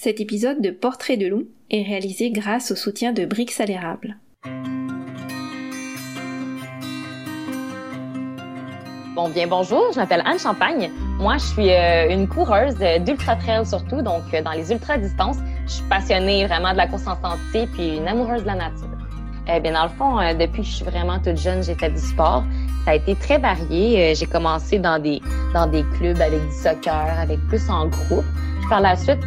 Cet épisode de Portrait de loup est réalisé grâce au soutien de Brix à Bon, bien bonjour, je m'appelle Anne Champagne. Moi, je suis euh, une coureuse d'ultra trail surtout, donc euh, dans les ultra distances. Je suis passionnée vraiment de la course en santé puis une amoureuse de la nature. Eh bien, dans le fond, euh, depuis que je suis vraiment toute jeune, j'ai fait du sport. Ça a été très varié. j'ai commencé dans des dans des clubs avec du soccer, avec plus en groupe. Puis par la suite,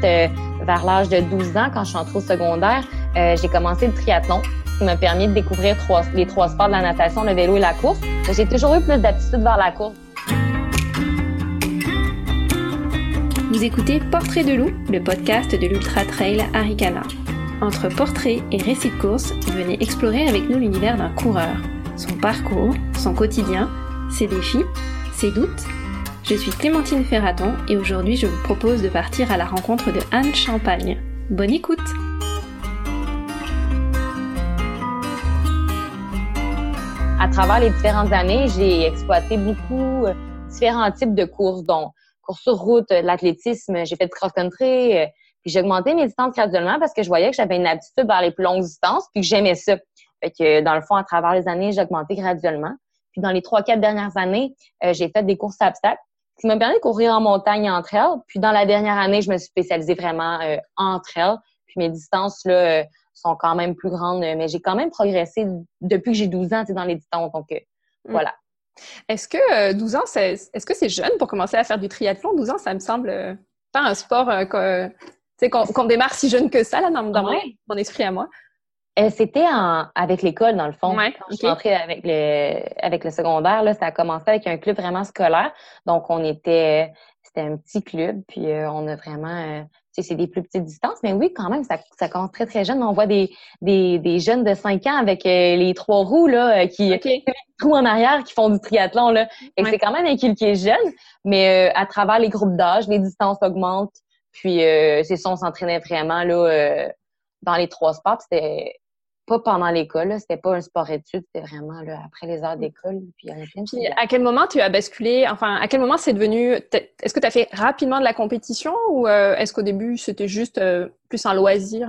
vers l'âge de 12 ans, quand je suis entrée au secondaire, j'ai commencé le triathlon qui m'a permis de découvrir les trois sports de la natation, le vélo et la course. J'ai toujours eu plus d'aptitude vers la course. Vous écoutez Portrait de loup, le podcast de l'Ultra Trail Arikana. Entre portrait et récit de course, venez explorer avec nous l'univers d'un coureur, son parcours, son quotidien, ses défis, ses doutes. Je suis Clémentine Ferraton et aujourd'hui je vous propose de partir à la rencontre de Anne Champagne. Bonne écoute! à travers les différentes années, j'ai exploité beaucoup euh, différents types de courses, dont course sur route, l'athlétisme, j'ai fait de cross-country, euh, puis j'ai augmenté mes distances graduellement parce que je voyais que j'avais une aptitude vers les plus longues distances, puis que j'aimais ça. Fait dans le fond, à travers les années, j'ai augmenté graduellement. Puis dans les trois, quatre dernières années, euh, j'ai fait des courses à obstacles, qui m'a permis de courir en montagne entre elles. Puis dans la dernière année, je me suis spécialisée vraiment entre elles. Puis mes distances, là, sont quand même plus grandes, mais j'ai quand même progressé depuis que j'ai 12 ans dans les distances. Donc, euh, mm. voilà. Est-ce que 12 euh, ans, c'est, est-ce que c'est jeune pour commencer à faire du triathlon? 12 ans, ça me semble euh, pas un sport qu'on, démarre si jeune que ça, là, dans, mon, esprit à moi. C'était avec l'école, dans le fond. Quand je suis entrée avec le, avec le secondaire, là, ça a commencé avec un club vraiment scolaire. Donc, on était, c'était un petit club, puis on a vraiment c'est des plus petites distances, mais oui, quand même, ça, ça commence très, très jeune. On voit des, des, des jeunes de 5 ans avec euh, les trois roues, là, euh, qui, okay. roues en arrière, qui font du triathlon, là. Et c'est quand même un qui est jeune, mais euh, à travers les groupes d'âge, les distances augmentent. Puis, c'est ça, on s'entraînait vraiment, là, dans les trois sports. C'était pas pendant l'école, c'était pas un sport étude, c'était vraiment là, après les heures d'école. Puis, à quel moment tu as basculé, enfin, à quel moment c'est devenu, est-ce que tu as fait rapidement de la compétition ou euh, est-ce qu'au début c'était juste euh, plus un loisir?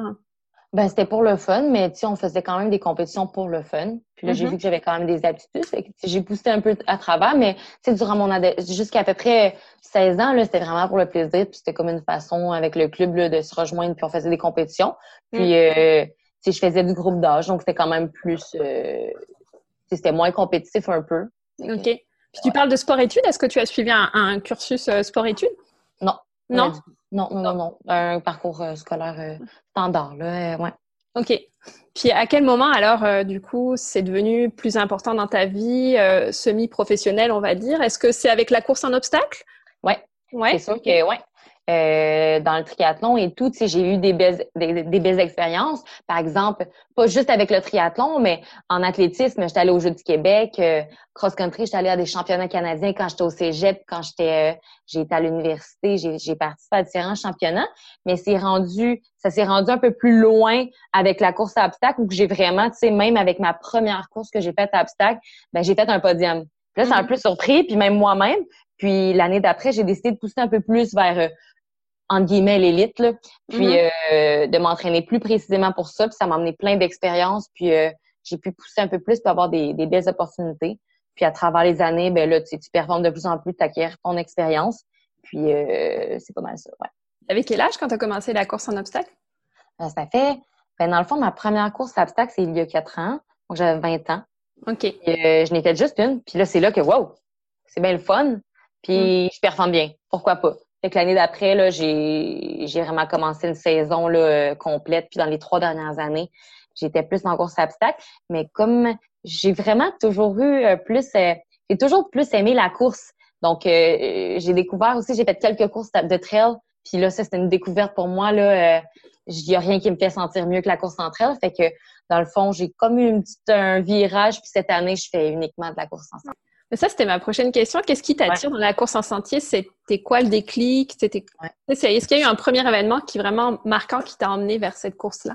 Ben, c'était pour le fun, mais tu on faisait quand même des compétitions pour le fun. Puis là, j'ai mm-hmm. vu que j'avais quand même des aptitudes. J'ai poussé un peu à travers, mais tu durant mon jusqu'à à peu près 16 ans, là, c'était vraiment pour le plaisir. Puis c'était comme une façon avec le club là, de se rejoindre, puis on faisait des compétitions. Puis mm. euh, je faisais du groupe d'âge, donc c'était quand même plus... Euh, c'était moins compétitif un peu. OK. Puis tu parles de sport-études. Est-ce que tu as suivi un, cursus euh, sport-études? Non. Non? Non? non? Non, non, Un parcours euh, scolaire standard, là, ouais. OK. Puis à quel moment alors, du coup, c'est devenu plus important dans ta vie semi-professionnelle, on va dire? Est-ce que c'est avec la course en obstacle? Ouais. Ouais. C'est sûr que, ouais. Euh, dans le triathlon et tout. Tu sais, j'ai eu des belles, des, belles expériences. Par exemple, pas juste avec le triathlon, mais en athlétisme, j'étais allée aux Jeux du Québec. Euh, cross-country, j'étais allée à des championnats canadiens quand j'étais au cégep, quand j'étais, euh, été à l'université, j'ai participé à différents championnats. Mais c'est rendu, ça s'est rendu un peu plus loin avec la course à obstacles où j'ai vraiment, tu sais, même avec ma première course que j'ai faite à obstacles, ben, j'ai fait un podium. Puis là, ça m'a un mm-hmm. peu surpris, puis même moi-même. Puis l'année d'après, j'ai décidé de pousser un peu plus vers entre guillemets l'élite là. Puis euh, de m'entraîner plus précisément pour ça puis ça m'a amené plein d'expériences puis euh, j'ai pu pousser un peu plus pour avoir des, belles opportunités. Puis à travers les années ben là tu, tu performes de plus en plus tu acquiers ton expérience. Puis euh, c'est pas mal ça ouais. Avec quel âge quand tu as commencé la course en obstacle? Ça fait ben dans le fond ma première course à obstacle c'est il y a quatre ans. Donc j'avais 20 ans. Ok. Je n'ai fait juste une. Puis là c'est là que wow! C'est bien le fun. Puis mm. je performe bien. Pourquoi pas? Fait que l'année d'après, là, j'ai, j'ai vraiment commencé une saison là, euh, complète. Puis dans les trois dernières années, j'étais plus en course obstacle. Mais comme j'ai vraiment toujours eu euh, plus, euh, j'ai toujours plus aimé la course. Donc, j'ai découvert aussi, j'ai fait quelques courses de trail. Puis là, ça, c'était une découverte pour moi. Là, il n'y a rien qui me fait sentir mieux que la course en trail. Fait que, dans le fond, j'ai comme eu une petite, un virage. Puis cette année, je fais uniquement de la course en trail. Ça, c'était ma prochaine question. Qu'est-ce qui t'attire dans la course en sentier? C'était quoi le déclic? Est-ce qu'il y a eu un premier événement qui est vraiment marquant qui t'a emmené vers cette course-là?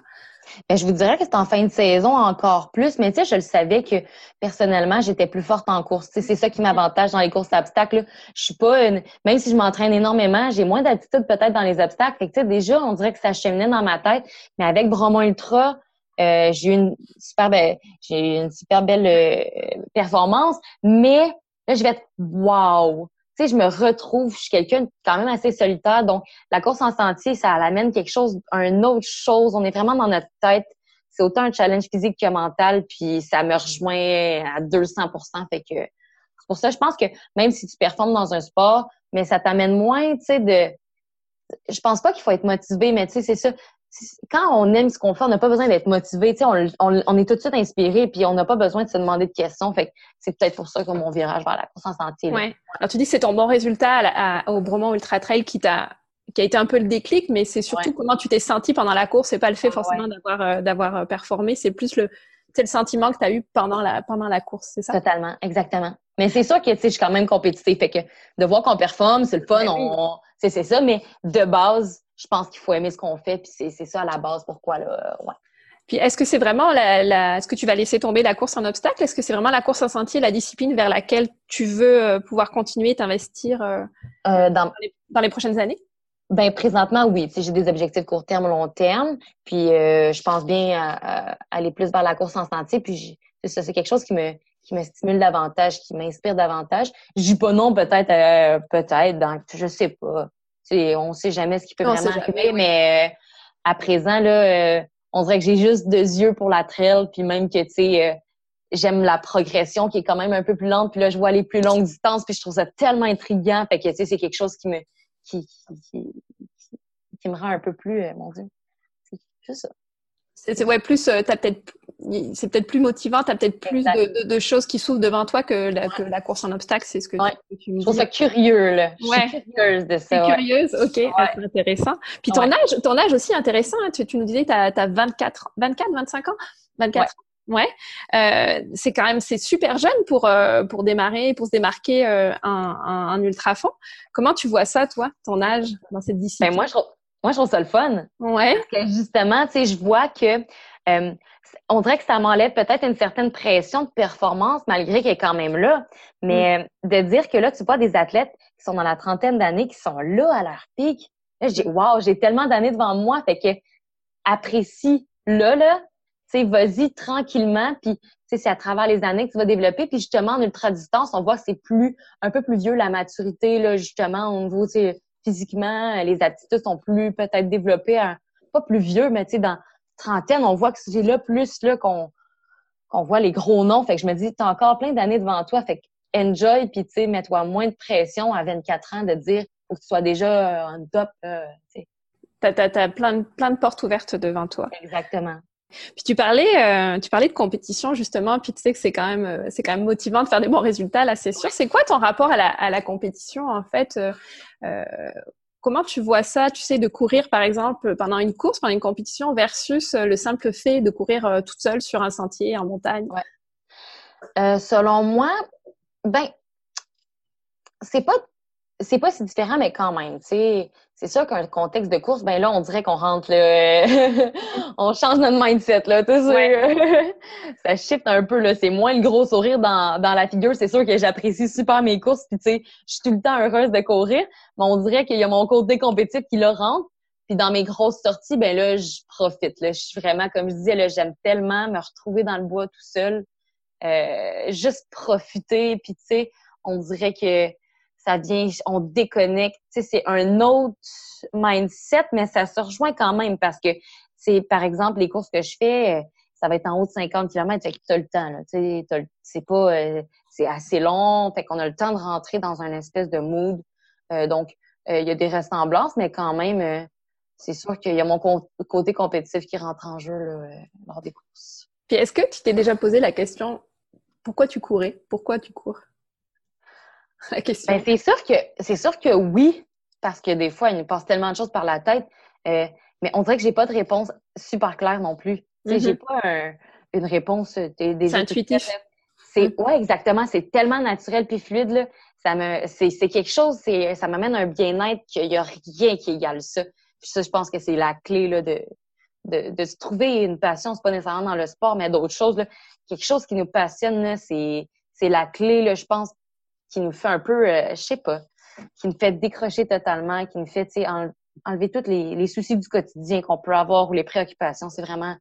Ben, je vous dirais que c'est en fin de saison encore plus, mais tu sais, je le savais que personnellement, j'étais plus forte en course. c'est ça qui m'avantage dans les courses à obstacles. Je suis pas une... même si je m'entraîne énormément, j'ai moins d'attitude peut-être dans les obstacles. Fait que, déjà, on dirait que ça cheminait dans ma tête. Mais avec Bromont Ultra, euh, j'ai eu une super belle, j'ai une super belle euh, performance. Mais là, je vais être wow! tu sais, je me retrouve, je suis quelqu'un quand même assez solitaire, donc la course en sentier, ça amène quelque chose, une autre chose. On est vraiment dans notre tête. C'est autant un challenge physique que mental, puis ça me rejoint à 200 Fait que c'est pour ça, je pense que même si tu performes dans un sport, mais ça t'amène moins, tu sais, de... Je pense pas qu'il faut être motivé, mais tu sais, c'est ça quand on aime ce qu'on fait, on n'a pas besoin d'être motivé. On, on, on, est tout de suite inspiré, puis on n'a pas besoin de se demander de questions. Fait c'est peut-être pour ça que mon virage vers la course en sentier. Ouais. Alors tu dis que c'est ton bon résultat au Bromont Ultra Trail qui t'a qui a été un peu le déclic, mais c'est surtout comment tu t'es senti pendant la course. C'est pas le fait forcément d'avoir euh, d'avoir euh, performé, c'est plus le c'est le sentiment que tu as eu pendant la pendant la course, c'est ça? Totalement, exactement. Mais c'est sûr que tu sais, je suis quand même compétitive, fait que de voir qu'on performe, c'est le fun, ben on, c'est ça. Mais de base, je pense qu'il faut aimer ce qu'on fait, puis c'est ça à la base pourquoi là, ouais. Puis est-ce que c'est vraiment la, la est-ce que tu vas laisser tomber la course en obstacle? Est-ce que c'est vraiment la course en sentier, la discipline vers laquelle tu veux euh, pouvoir continuer t'investir euh, euh, dans, dans, les, prochaines années? Ben présentement oui, j'ai des objectifs court terme, long terme, puis je pense bien à, aller plus vers la course en sentier, puis ça, c'est quelque chose qui me qui me stimule davantage, qui m'inspire davantage. Je dis pas non peut-être peut-être dans je sais pas on sait jamais ce qui peut vraiment arriver, mais euh, à présent, là, euh, on dirait que j'ai juste deux yeux pour la trail, puis même que, tu sais, euh, j'aime la progression qui est quand même un peu plus lente, puis là, je vois les plus longues distances, puis je trouve ça tellement intriguant, fait que, tu sais, c'est quelque chose qui me, qui, qui, qui, me rend un peu plus, mon Dieu, c'est juste ça. C'est ouais, plus, euh, peut-être, c'est peut-être plus motivant, tu as peut-être plus de, de, choses qui s'ouvrent devant toi que la, que la course en obstacle, c'est ce que, tu, me dis. Je trouve ça curieux, là. Je suis curieuse de ça. curieuse, ok, ah, c'est intéressant. Puis ton âge, ton âge aussi intéressant, hein. tu, tu, nous disais, tu as, 24, 24, 25 ans? 24 Ouais, euh, c'est quand même c'est super jeune pour euh, pour démarrer, pour se démarquer euh, un, un, un ultra fond. Comment tu vois ça, toi, ton âge dans cette discipline? ben moi, je, moi, je trouve ça le fun. Ouais. Parce que justement, tu sais, je vois que euh, on dirait que ça m'enlève peut-être une certaine pression de performance, malgré qu'elle est quand même là. Mais mm. de dire que là, tu vois des athlètes qui sont dans la trentaine d'années, qui sont là à leur pic, là, je dis, waouh, j'ai tellement d'années devant moi, fait que apprécie là, là, tu sais, vas-y tranquillement, puis c'est à travers les années que tu vas développer. Puis justement, en ultra-distance, on voit que c'est plus, un peu plus vieux la maturité, là, justement, au niveau, physiquement, euh, les aptitudes sont plus peut-être développées, pas plus vieux, mais tu sais, dans trentaine, on voit que c'est là plus là qu'on qu'on voit les gros noms. Fait que je me dis, tu as encore plein d'années devant toi. Fait que enjoy, puis tu sais, mets-toi moins de pression à 24 ans de dire faut que tu sois déjà en top. Euh, T'as as, plein, plein de portes ouvertes devant toi. Exactement. Puis tu parlais, euh, tu parlais de compétition justement, puis tu sais que c'est quand même, euh, c'est quand même motivant de faire des bons résultats là, c'est sûr. C'est quoi ton rapport à la, à la compétition en fait euh, Comment tu vois ça, tu sais, de courir par exemple pendant une course, pendant une compétition, versus le simple fait de courir toute seule sur un sentier en montagne? Ouais. Selon moi, ben, c'est pas c'est pas si différent, mais quand même, tu sais, c'est sûr qu'un contexte de course, ben là, on dirait qu'on rentre là, on change notre mindset, là, tu sais, ça shift un peu, là, c'est moins le gros sourire dans, dans la figure, c'est sûr que j'apprécie super mes courses, puis tu sais, je suis tout le temps heureuse de courir, mais on dirait qu'il y a mon côté compétitif qui le rentre, puis dans mes grosses sorties, ben là, je profite, là, je suis vraiment, comme je disais, là, j'aime tellement me retrouver dans le bois tout seul, euh, juste profiter, puis tu sais, on dirait que ça vient, on déconnecte. C'est un autre mindset, mais ça se rejoint quand même parce que par exemple, les courses que je fais, ça va être en haut de 50 km, fait que tu as le temps, c'est pas, euh, c'est assez long, fait qu'on a le temps de rentrer dans un espèce de mood. Euh, donc, euh, il y a des ressemblances, mais quand même, c'est sûr qu'il y a mon côté compétitif qui rentre en jeu lors des courses. Puis, est-ce que tu t'es déjà posé la question, pourquoi tu courais? Pourquoi tu cours? la question. Ben, c'est sûr que c'est sûr que oui, parce que des fois, il nous passe tellement de choses par la tête. Euh, mais on dirait que j'ai pas de réponse super claire non plus. J'ai mm-hmm. pas une réponse euh, des, C'est intuitif. C'est mm. ouais, exactement. C'est tellement naturel puis fluide là. Ça me, c'est, quelque chose. C'est, ça m'amène un bien-être qu'il y a rien qui égale ça. Puis ça, je pense que c'est la clé là de de, se trouver une passion, c'est pas nécessairement dans le sport, mais d'autres choses. Là. Quelque chose qui nous passionne, c'est, c'est la clé, là, je pense, qui nous fait un peu, euh, je sais pas, qui nous fait décrocher totalement, qui nous fait enlever tous les, les, soucis du quotidien qu'on peut avoir ou les préoccupations. C'est vraiment,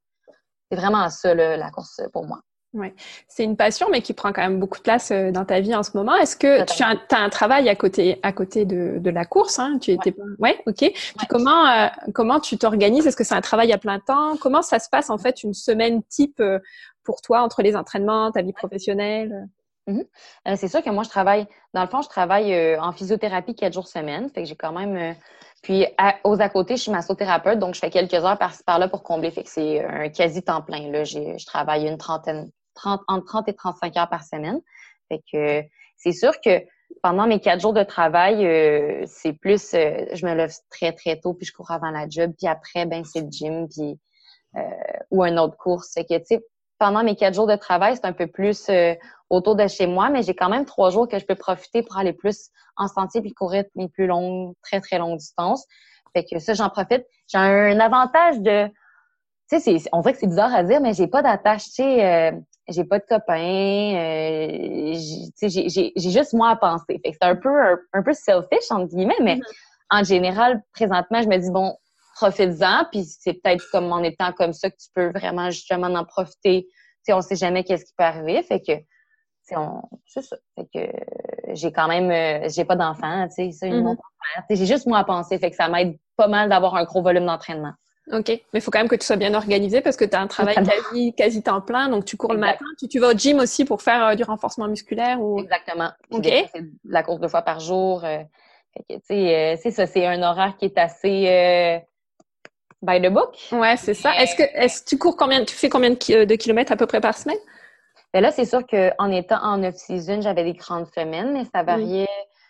c'est vraiment ça, la course pour moi. Ouais. C'est une passion, mais qui prend quand même beaucoup de place euh, dans ta vie en ce moment. Est-ce que tu as, un, travail à côté, à côté de, de la course hein? Tu étais ouais. ok. Puis comment, euh, comment tu t'organises? Est-ce que c'est un travail à plein temps? Comment ça se passe en fait une semaine type euh, pour toi entre les entraînements, ta vie professionnelle? Mmh c'est sûr que moi, je travaille, dans le fond, je travaille en physiothérapie quatre jours semaine. Fait que j'ai quand même. puis aux à côté, je suis massothérapeute, donc je fais quelques heures par-ci par-là pour combler. Fait que c'est un quasi temps plein. Là. Je travaille une trentaine, 30, entre 30 et 35 heures par semaine. Fait que c'est sûr que pendant mes quatre jours de travail, euh, c'est plus, euh, je me lève très très tôt puis je cours avant la job, puis après ben c'est le gym puis euh, ou un autre course. Fait que tu sais, pendant mes quatre jours de travail, c'est un peu plus autour de chez moi, mais j'ai quand même trois jours que je peux profiter pour aller plus en sentier puis courir mes plus longues, très très longues distances. Fait que ça, j'en profite. J'ai un avantage de tu sais, on dirait que c'est bizarre à dire, mais j'ai pas d'attache, tu sais, j'ai pas de copains, euh, j'ai juste moi à penser. Fait que c'est un peu un, peu selfish entre guillemets, mais mm-hmm. en général, présentement, je me dis bon, profites-en, puis c'est peut-être comme en étant comme ça que tu peux vraiment justement en profiter. Tu sais, on sait jamais qu'est-ce qui peut arriver, fait que c'est ça. Fait que j'ai quand même euh, j'ai pas d'enfant, tu sais, ça, mm-hmm. J'ai juste moi à penser, fait que ça m'aide pas mal d'avoir un gros volume d'entraînement. Ok, mais il faut quand même que tu sois bien organisé parce que tu as un travail quasi, quasi temps plein, donc tu cours le matin. Tu, tu, vas au gym aussi pour faire euh, du renforcement musculaire ou Exactement. Ok. La course deux fois par jour. Euh, euh, c'est ça, c'est un horaire qui est assez by the book? Ouais, c'est ça. Est-ce que est-ce tu cours combien Tu fais combien de, kilomètres à peu près par semaine? Ben là, c'est sûr qu'en étant en off-season, j'avais des grandes semaines, mais ça variait.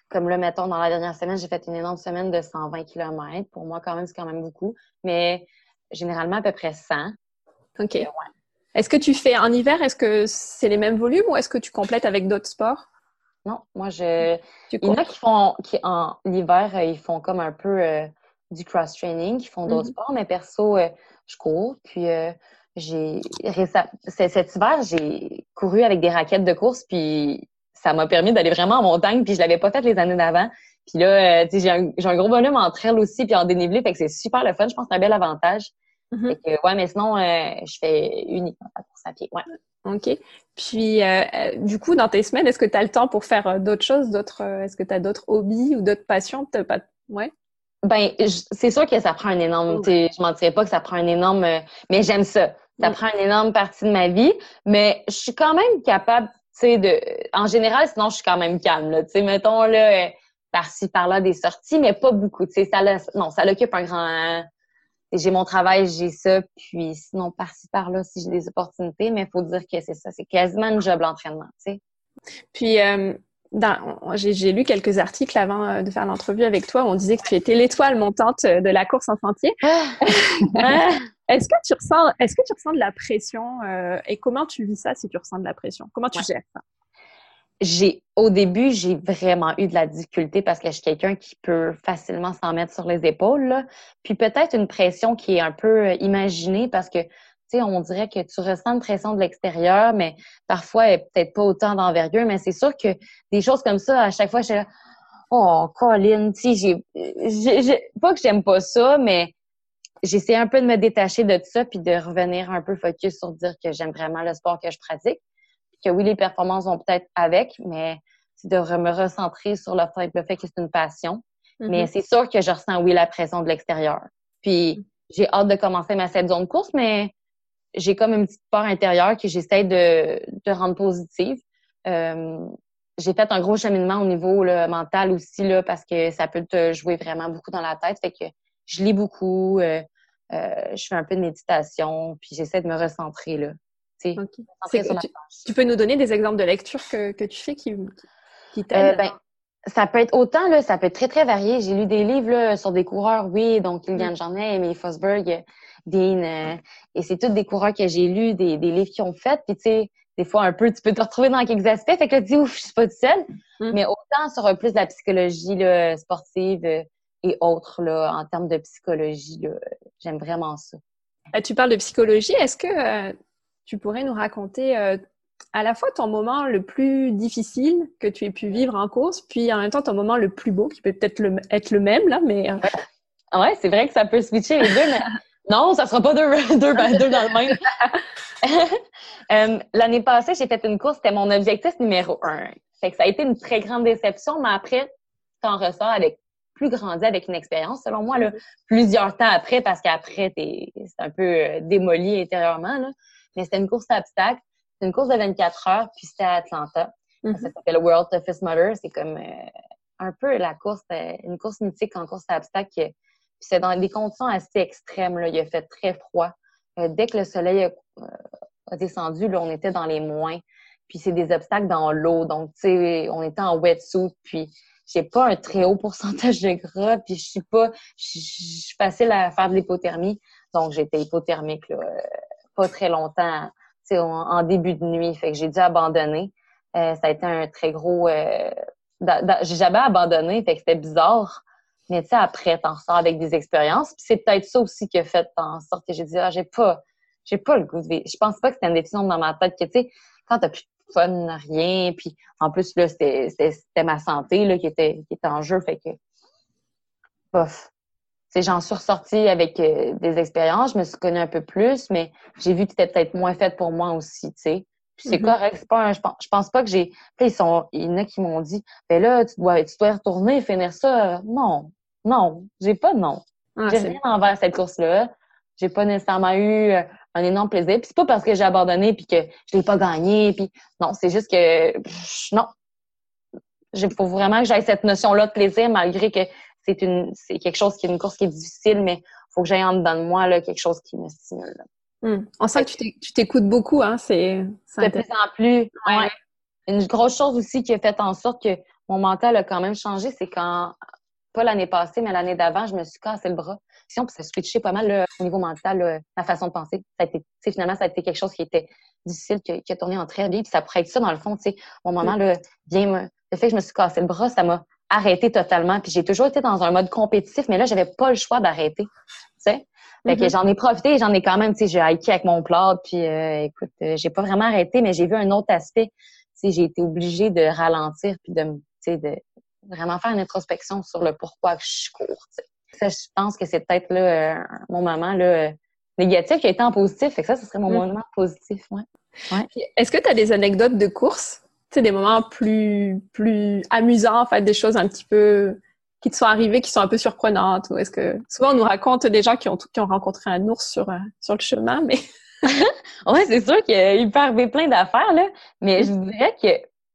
Comme là, mettons, dans la dernière semaine, j'ai fait une énorme semaine de 120 km. Pour moi, quand même, c'est quand même beaucoup. Mais généralement, à peu près 100. OK. Est-ce que tu fais en hiver, est-ce que c'est les mêmes volumes ou est-ce que tu complètes avec d'autres sports? Non, moi, je. il y en a qui font, qui en hiver, euh, ils font comme un peu euh, du cross-training, qui font d'autres mm-hmm. sports, mais perso, euh, je cours. Puis, j'ai. Cet hiver, j'ai couru avec des raquettes de course, puis ça m'a permis d'aller vraiment en montagne, puis je l'avais pas fait les années d'avant. Puis là, euh, j'ai un, un, gros volume en trail aussi, puis en dénivelé, fait que c'est super le fun. Je pense que c'est un bel avantage. Mm-hmm. que, ouais, mais sinon, euh, je fais uniquement la course à pied. Ouais. OK. Puis, euh, du coup, dans tes semaines, est-ce que tu as le temps pour faire d'autres choses? d'autres Est-ce que tu as d'autres hobbies ou d'autres passions? Pas... Ouais? Ben, c'est sûr que ça prend un énorme. Je mentirais pas que ça prend un énorme. mais j'aime ça. Ça mm. prend une énorme partie de ma vie. Mais je suis quand même capable sais, de, en général, sinon, je suis quand même calme, là. Tu sais, mettons, là, par-ci, par-là, des sorties, mais pas beaucoup, tu sais, ça, non, ça l'occupe un grand, j'ai mon travail, j'ai ça, puis sinon, par-ci, par-là, si j'ai des opportunités, mais il faut dire que c'est ça, c'est quasiment un job l'entraînement, tu sais. Puis, euh, j'ai lu quelques articles avant euh, de faire l'entrevue avec toi où on disait que tu étais l'étoile montante euh, de la course en sentier. Ah! est-ce que tu ressens, est-ce que tu ressens de la pression euh, et comment tu vis ça si tu ressens de la pression? Comment tu gères ça? J'ai au début j'ai vraiment eu de la difficulté parce que je suis quelqu'un qui peut facilement s'en mettre sur les épaules. Puis peut-être une pression qui est un peu imaginée parce que sais, on dirait que tu ressens une pression de l'extérieur, mais parfois, elle peut-être pas autant d'envergure, mais c'est sûr que des choses comme ça, à chaque fois, je suis là, oh, Colin, tu sais, j'ai, pas que j'aime pas ça, mais j'essaie un peu de me détacher de ça puis de revenir un peu focus sur dire que j'aime vraiment le sport que je pratique. Que oui, les performances vont peut-être avec, mais c'est de me recentrer sur le fait, le fait que c'est une passion. Mais mm-hmm. c'est sûr que je ressens, oui, la pression de l'extérieur. Puis j'ai hâte de commencer ma cette zone de course, mais j'ai comme une petite peur intérieure que j'essaie de, de rendre positive. Euh, j'ai fait un gros cheminement au niveau mental aussi là, parce que ça peut te jouer vraiment beaucoup dans la tête. Fait que je lis beaucoup, euh, euh, je fais un peu de méditation, puis j'essaie de me recentrer là. Tu, tu, peux nous donner des exemples de lecture que, que tu fais qui, qui t'aident? ben, ça peut être autant, là, ça peut être très, très varié. J'ai lu des livres là, sur des coureurs, oui, donc Kilian mm. Jornet, Emily Fosberg, Dean, euh, et c'est tous des coureurs que j'ai lus, des, des livres qui ont fait. Puis tu sais, des fois un peu, tu peux te retrouver dans quelques aspects. Fait que là, tu dis, ouf, je suis pas toute seule. Mm. Mais autant sur plus de la psychologie là, sportive euh, et autres, là, en termes de psychologie, j'aime vraiment ça. Euh, tu parles de psychologie. Est-ce que tu pourrais nous raconter à la fois ton moment le plus difficile que tu aies pu vivre en course, puis en même temps ton moment le plus beau, qui peut peut-être être le même, là, mais... Ouais, c'est vrai que ça peut switcher les deux, mais non, ça sera pas deux, deux, deux dans le même. Euh, l'année passée, j'ai fait une course, c'était mon objectif numéro un. Fait que ça a été une très grande déception, mais après, t'en ressors avec plus grandi avec une expérience, selon moi, là, plusieurs temps après, parce qu'après, c'est un peu euh, démoli intérieurement. Là. Mais c'était une course d'obstacles. C'est une course de 24 heures, puis c'était à Atlanta. Mm-hmm. Ça s'appelle World Toughest Mother. C'est comme euh, un peu la course, une course mythique en course d'obstacles puis c'est dans des conditions assez extrêmes. Là. Il a fait très froid. Euh, dès que le soleil a, euh, descendu, là, on était dans les moins. Puis c'est des obstacles dans l'eau. Donc, tu sais, on était en wetsuit. Puis j'ai pas un très haut pourcentage de gras. Puis je suis pas... Je suis facile à faire de l'hypothermie. Donc, j'étais hypothermique là, euh, pas très longtemps, sais, en, début de nuit. Fait que j'ai dû abandonner. ça a été un très gros... j'ai jamais abandonné. Fait que c'était bizarre. Mais tu sais, après, t'en ressors avec des expériences. Puis c'est peut-être ça aussi qui a fait en sorte que j'ai dit, ah, j'ai pas, j'ai pas le goût de vivre. Je pense pas que c'était une décision dans ma tête que, tu sais, quand t'as plus de fun, rien, puis en plus, là, c'était, c'était ma santé, là, qui était, qui était en jeu. Fait que, bof. J'en suis ressortie avec euh, des expériences. Je me suis connue un peu plus, mais j'ai vu que c'était peut-être moins fait pour moi aussi, tu sais. Puis c'est mm-hmm. correct, c'est pas un, je pense, je pense pas que j'ai. Ils sont. Il y en a qui m'ont dit Ben là, tu dois, tu dois retourner finir ça. Non. Non, j'ai pas de nom. Ah, j'ai rien envers cette course-là. J'ai pas nécessairement eu euh, un énorme plaisir. Puis c'est pas parce que j'ai abandonné puis que je l'ai pas gagné. Puis non, c'est juste que non. Il faut vraiment que j'aille cette notion-là de plaisir malgré que c'est une c'est quelque chose qui est une course qui est difficile, mais faut que j'aille en dedans de moi là, quelque chose qui me stimule. Hmm. On sent que tu t'écoutes beaucoup, hein? C'est de plus en plus. Une grosse chose aussi qui a fait en sorte que mon mental a quand même changé, c'est quand pas l'année passée, mais l'année d'avant, je me suis cassé le bras. Puis ça switché pas mal au niveau mental, ma façon de penser. Ça a été, finalement, ça a été quelque chose qui était difficile, qui, a tourné en très bien. Puis ça pourrait être ça, dans le fond, tu sais, mon moment, là, bien, le fait que je me suis cassé le bras, ça m'a arrêté totalement. Puis j'ai toujours été dans un mode compétitif, mais là, j'avais pas le choix d'arrêter. Tu sais? Fait que mm-hmm. j'en ai profité, j'en ai quand même, tu sais, j'ai hiké avec mon plat, puis euh, écoute, euh, j'ai pas vraiment arrêté, mais j'ai vu un autre aspect. Tu sais, j'ai été obligée de ralentir puis de, tu sais, de, vraiment faire une introspection sur le pourquoi je cours. Ça, je pense que c'est peut-être là, euh, mon moment là, négatif qui a été en positif. Fait que ça, ce serait mon mm. moment positif. Ouais. ouais. Est-ce que tu as des anecdotes de course? Des moments plus, plus amusants, en fait, des choses un petit peu qui te sont arrivées, qui sont un peu surprenantes? Ou est-ce que souvent on nous raconte des gens qui ont, qui ont rencontré un ours sur, euh, sur le chemin, mais. ouais, c'est sûr qu'il peut arriver plein d'affaires, là. Mais je dirais que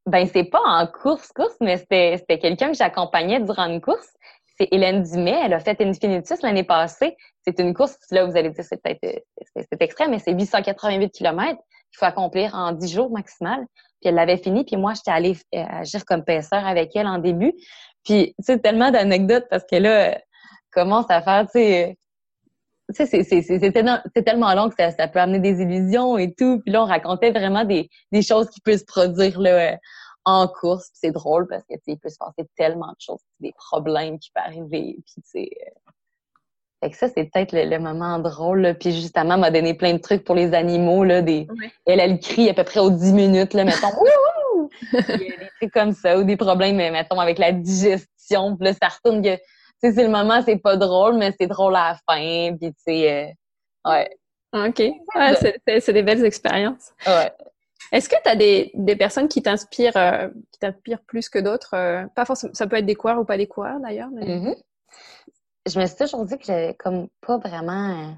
ben, c'est pas en course-course, mais c'était quelqu'un que j'accompagnais durant une course. C'est Hélène Dumais. Elle a fait Infinitus l'année passée. C'est une course, là, vous allez dire, c'est peut-être c'est extrême, mais c'est 888 km qu'il faut accomplir en 10 jours maximal. Puis elle l'avait fini, puis moi, j'étais allée euh, agir comme paisseur avec elle en début. Puis, tu sais, tellement d'anecdotes parce que là, commence à faire, tu sais, c'est tellement long que ça, ça, peut amener des illusions et tout. Puis là, on racontait vraiment des, des choses qui peuvent se produire là, en course. c'est drôle parce que il peut se passer tellement de choses, des problèmes qui peuvent arriver. Puis euh, fait que ça, c'est peut-être le, moment drôle. Là. Puis justement, m'a donné plein de trucs pour les animaux. Là, des... Elle, elle crie à peu près aux 10 minutes, là, mettons. Wouhou! des trucs comme ça, ou des problèmes, mettons, avec la digestion. Puis là, ça retourne que sais, c'est le moment, c'est pas drôle, mais c'est drôle à la fin. Puis, tu sais, euh, ouais. OK. Ouais, c'est des belles expériences. Ouais. Est-ce que tu as des, des, personnes qui t'inspirent euh, qui t'inspirent plus que d'autres? Euh, pas forcément, ça peut être des coureurs ou pas des coureurs d'ailleurs. Mais... Mm-hmm. Je me suis toujours dit que j'avais comme pas vraiment.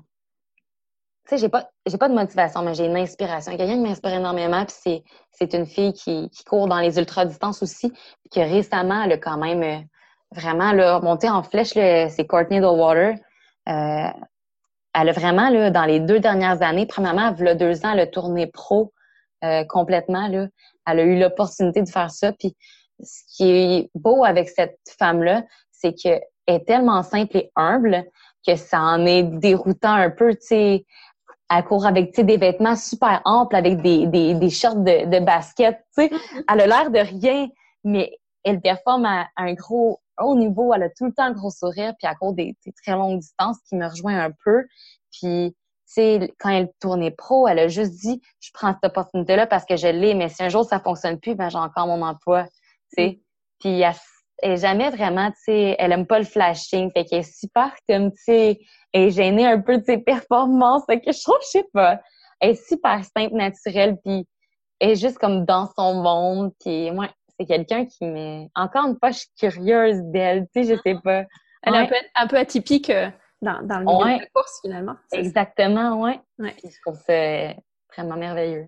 Tu sais, j'ai pas, j'ai pas de motivation, mais j'ai une inspiration. Quelqu'un qui m'inspire énormément, puis c'est, c'est une fille qui, qui court dans les ultra-distances aussi, puis qui récemment, elle a quand même vraiment là, monter en flèche, c'est Courtney Dowater. Euh, elle a vraiment, là, dans les deux dernières années, premièrement, elle a deux ans, elle a tourné pro euh, complètement. Là. Elle a eu l'opportunité de faire ça. Puis ce qui est beau avec cette femme-là, c'est qu'elle est tellement simple et humble que ça en est déroutant un peu, tu sais. Elle court avec des vêtements super amples, avec des, des, des shorts de, de basket. sais. Mm-hmm. Elle a l'air de rien, mais elle performe à un gros haut niveau, elle a tout le temps un gros sourire, puis à cause des, très longues distances qui me rejoint un peu. Puis sais, quand elle tournait pro, elle a juste dit, je prends cette opportunité-là parce que je l'ai, mais si un jour ça fonctionne plus, ben j'ai encore mon emploi, tu sais. Mm. Puis elle, est jamais vraiment, tu sais, elle aime pas le flashing, fait qu'elle est super comme, tu sais, elle est gênée un peu de ses performances, fait que je trouve, je sais pas, elle est super simple, naturelle, puis elle est juste comme dans son monde, puis moi, c'est quelqu'un qui m'est, encore une fois, je suis curieuse d'elle, tu sais, je sais pas. Elle est un peu, un peu atypique euh, dans, dans le milieu de la course, finalement. Exactement, oui. Ouais. Je trouve ça vraiment merveilleux.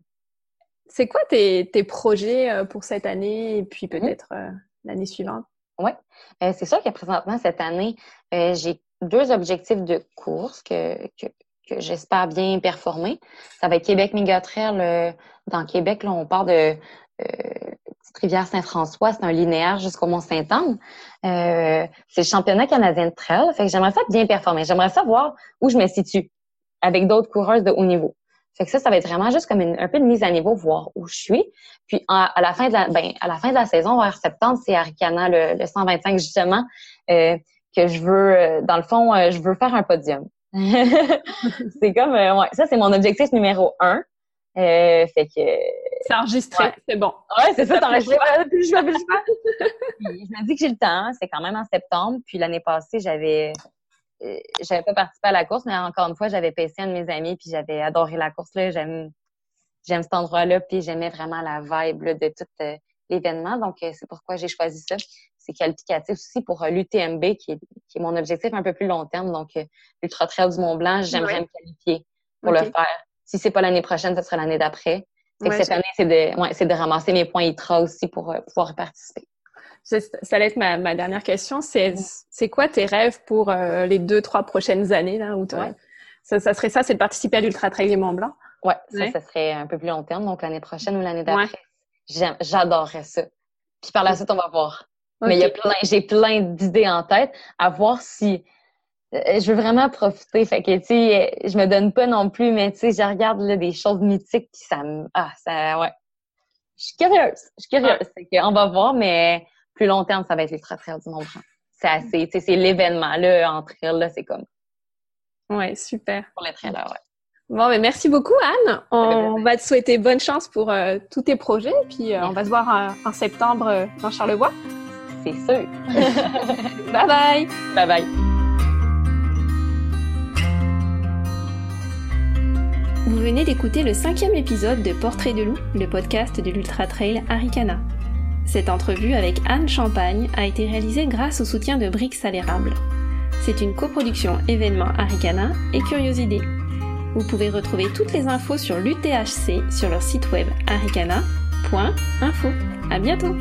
C'est quoi tes, tes, projets euh, pour cette année et puis mmh. peut-être euh, l'année suivante? Oui, euh, c'est sûr que présentement, cette année, j'ai deux objectifs de course que, que, que j'espère bien performer. Ça va être Québec Mégatrail. dans Québec, là, on part de Rivière Saint-François, c'est un linéaire jusqu'au Mont-Saint-Anne. Euh, c'est le championnat canadien de trail. Fait que j'aimerais ça bien performer. J'aimerais savoir où je me situe avec d'autres coureuses de haut niveau. Fait que ça, ça va être vraiment juste comme un peu de mise à niveau, voir où je suis. Puis à, la fin de la, ben, à la fin de la saison, vers septembre, c'est Aricana, le, le 125 justement, euh, que je veux, euh, dans le fond, euh, je veux faire un podium. c'est comme, ouais, ça c'est mon objectif numéro un. Euh, fait que. C'est enregistré, c'est bon. Ouais, c'est ça, c'est enregistré. Plus je plus je me dis que j'ai le temps, c'est quand même en septembre. Puis l'année passée, j'avais. Euh, j'avais pas participé à la course, mais encore une fois, j'avais payé un de mes amis, puis j'avais adoré la course. là. J'aime j'aime cet endroit-là, puis j'aimais vraiment la vibe de tout euh, l'événement. Donc, euh, c'est pourquoi j'ai choisi ça. C'est qualificatif aussi pour l'UTMB, qui est, qui est mon objectif un peu plus long terme. Donc, l'Ultra Trail du Mont Blanc, j'aimerais me qualifier pour le faire. Si c'est pas l'année prochaine, ce sera l'année d'après. cette année, c'est de, ouais, de ramasser mes points ITRA aussi pour pouvoir participer. Ça, ça allait être ma, ma dernière question. C'est, quoi tes rêves pour euh, les deux, trois prochaines années là où ça, ça, serait ça, c'est de participer à l'Ultra Trail du Mont Blanc. Ouais, ça, ça serait un peu plus long terme, donc l'année prochaine ou l'année d'après. J'adorerais ça. Puis par la suite, on va voir. Mais il y a plein, j'ai plein d'idées en tête à voir si euh, je veux vraiment profiter. Fait que, tu sais, je me donne pas non plus, mais tu sais, je regarde là, des choses mythiques qui ça me. Ah, ça, ouais. Je suis curieuse. Je suis curieuse. on va voir, mais plus long terme, ça va être les traits du Mont C'est assez, tu sais, c'est l'événement, là, entre elles, là, c'est comme. Ouais, super. Pour les trailers, ouais. Bon, mais merci beaucoup, Anne. On va te souhaiter bonne chance pour euh, tous tes projets. Puis, euh, on va se voir en septembre dans Charlevoix. C'est sûr. bye bye. Bye bye. Vous venez d'écouter le cinquième épisode de Portrait de loup, le podcast de l'Ultra Trail Aricana. Cette entrevue avec Anne Champagne a été réalisée grâce au soutien de Brix Salérable. C'est une coproduction événement Aricana et Curiosité. Vous pouvez retrouver toutes les infos sur l'UTHC sur leur site web aricana.info. À bientôt!